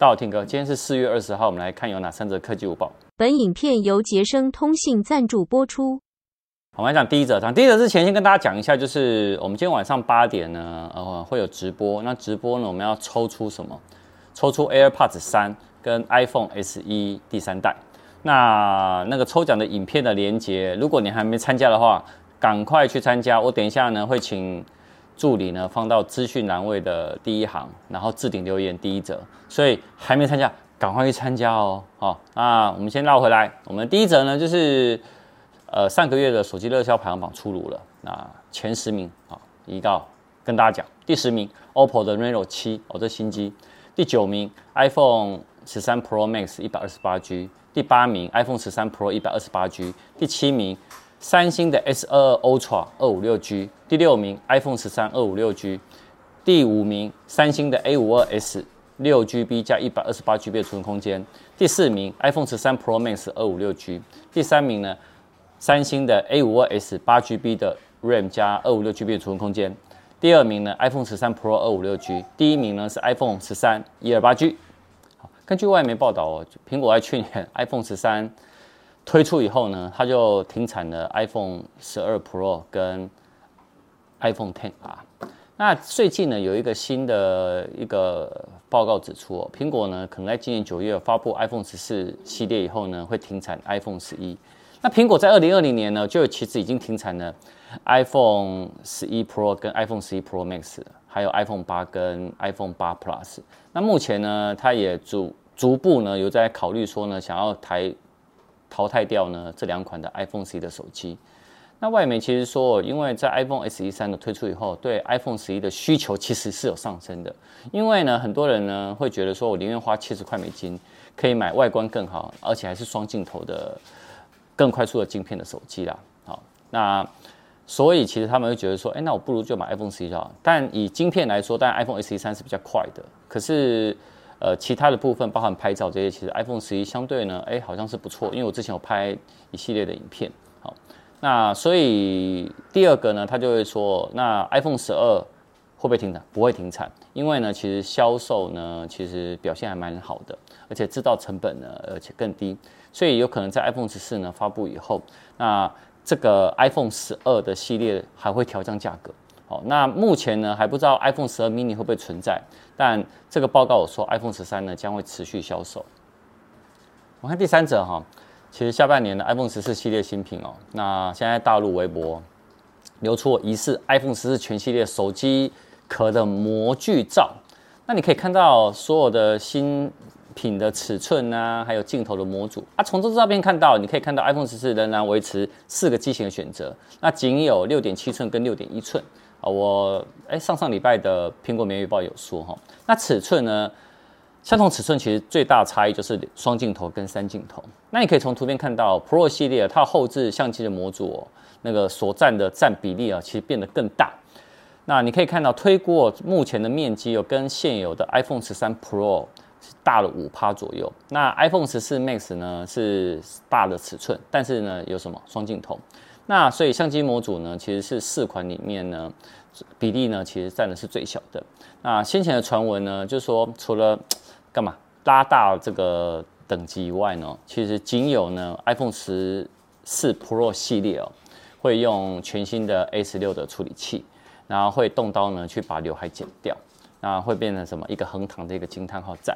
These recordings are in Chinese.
大家好，Tim 哥，今天是四月二十号，我们来看有哪三则科技午报。本影片由杰生通信赞助播出。我们来讲第一则，讲第一则之前，先跟大家讲一下，就是我们今天晚上八点呢，呃，会有直播。那直播呢，我们要抽出什么？抽出 AirPods 三跟 iPhone SE 第三代。那那个抽奖的影片的连接，如果你还没参加的话，赶快去参加。我等一下呢，会请。助理呢，放到资讯栏位的第一行，然后置顶留言第一则，所以还没参加，赶快去参加哦。好，那我们先绕回来，我们第一则呢，就是呃上个月的手机热销排行榜出炉了，那前十名啊，一到跟大家讲，第十名 OPPO 的 Reno 7哦，这新机，第九名 iPhone 十三 Pro Max 一百二十八 G，第八名 iPhone 十三 Pro 一百二十八 G，第七名。三星的 S 二二 Ultra 二五六 G，第六名 iPhone 十三二五六 G，第五名三星的 A 五二 S 六 GB 加一百二十八 GB 的储存空间，第四名 iPhone 十三 Pro Max 二五六 G，第三名呢三星的 A 五二 S 八 GB 的 RAM 加二五六 GB 的储存空间，第二名呢 iPhone 十三 Pro 二五六 G，第一名呢是 iPhone 十三一二八 G。根据外媒报道哦，苹果在去年 iPhone 十三。推出以后呢，它就停产了 iPhone 十二 Pro 跟 iPhone Ten R。那最近呢，有一个新的一个报告指出哦，苹果呢可能在今年九月发布 iPhone 十四系列以后呢，会停产 iPhone 十一。那苹果在二零二零年呢，就其实已经停产了 iPhone 十一 Pro 跟 iPhone 十一 Pro Max，还有 iPhone 八跟 iPhone 八 Plus。那目前呢，它也逐逐步呢有在考虑说呢，想要台。淘汰掉呢这两款的 iPhone SE 的手机，那外媒其实说，因为在 iPhone SE 三的推出以后，对 iPhone 十一的需求其实是有上升的。因为呢，很多人呢会觉得说，我宁愿花七十块美金，可以买外观更好，而且还是双镜头的、更快速的镜片的手机啦。好，那所以其实他们会觉得说，哎，那我不如就买 iPhone 十一好。但以晶片来说，当然 iPhone SE 三是比较快的，可是。呃，其他的部分包含拍照这些，其实 iPhone 十一相对呢，哎，好像是不错，因为我之前有拍一系列的影片，好，那所以第二个呢，他就会说，那 iPhone 十二会不会停产？不会停产，因为呢，其实销售呢，其实表现还蛮好的，而且制造成本呢，而且更低，所以有可能在 iPhone 十四呢发布以后，那这个 iPhone 十二的系列还会调降价格。那目前呢还不知道 iPhone 十二 mini 会不会存在，但这个报告我说 iPhone 十三呢将会持续销售。我看第三者哈，其实下半年的 iPhone 十四系列新品哦，那现在大陆微博流出疑似 iPhone 十四全系列手机壳的模具照，那你可以看到所有的新品的尺寸啊，还有镜头的模组啊，从这照片看到，你可以看到 iPhone 十四仍然维持四个机型的选择，那仅有六点七寸跟六点一寸。啊，我哎，上上礼拜的苹果每日报有说哈，那尺寸呢，相同尺寸其实最大差异就是双镜头跟三镜头。那你可以从图片看到，Pro 系列它后置相机的模组，那个所占的占比例啊，其实变得更大。那你可以看到推过目前的面积有跟现有的 iPhone 十三 Pro 是大了五趴左右。那 iPhone 十四 Max 呢是大的尺寸，但是呢有什么双镜头？那所以相机模组呢，其实是四款里面呢，比例呢其实占的是最小的。那先前的传闻呢，就是说除了干嘛拉大这个等级以外呢，其实仅有呢 iPhone 十四 Pro 系列哦，会用全新的 A 十六的处理器，然后会动刀呢去把刘海剪掉，那会变成什么一个横躺的一个惊叹号赞。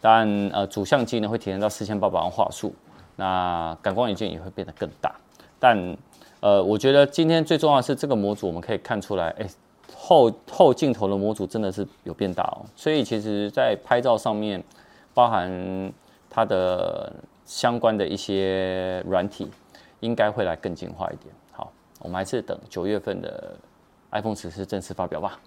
但呃主相机呢会提升到四千八百万画素，那感光元件也会变得更大，但。呃，我觉得今天最重要的是这个模组，我们可以看出来，哎，后后镜头的模组真的是有变大哦。所以其实，在拍照上面，包含它的相关的一些软体，应该会来更进化一点。好，我们还是等九月份的 iPhone 十四正式发表吧。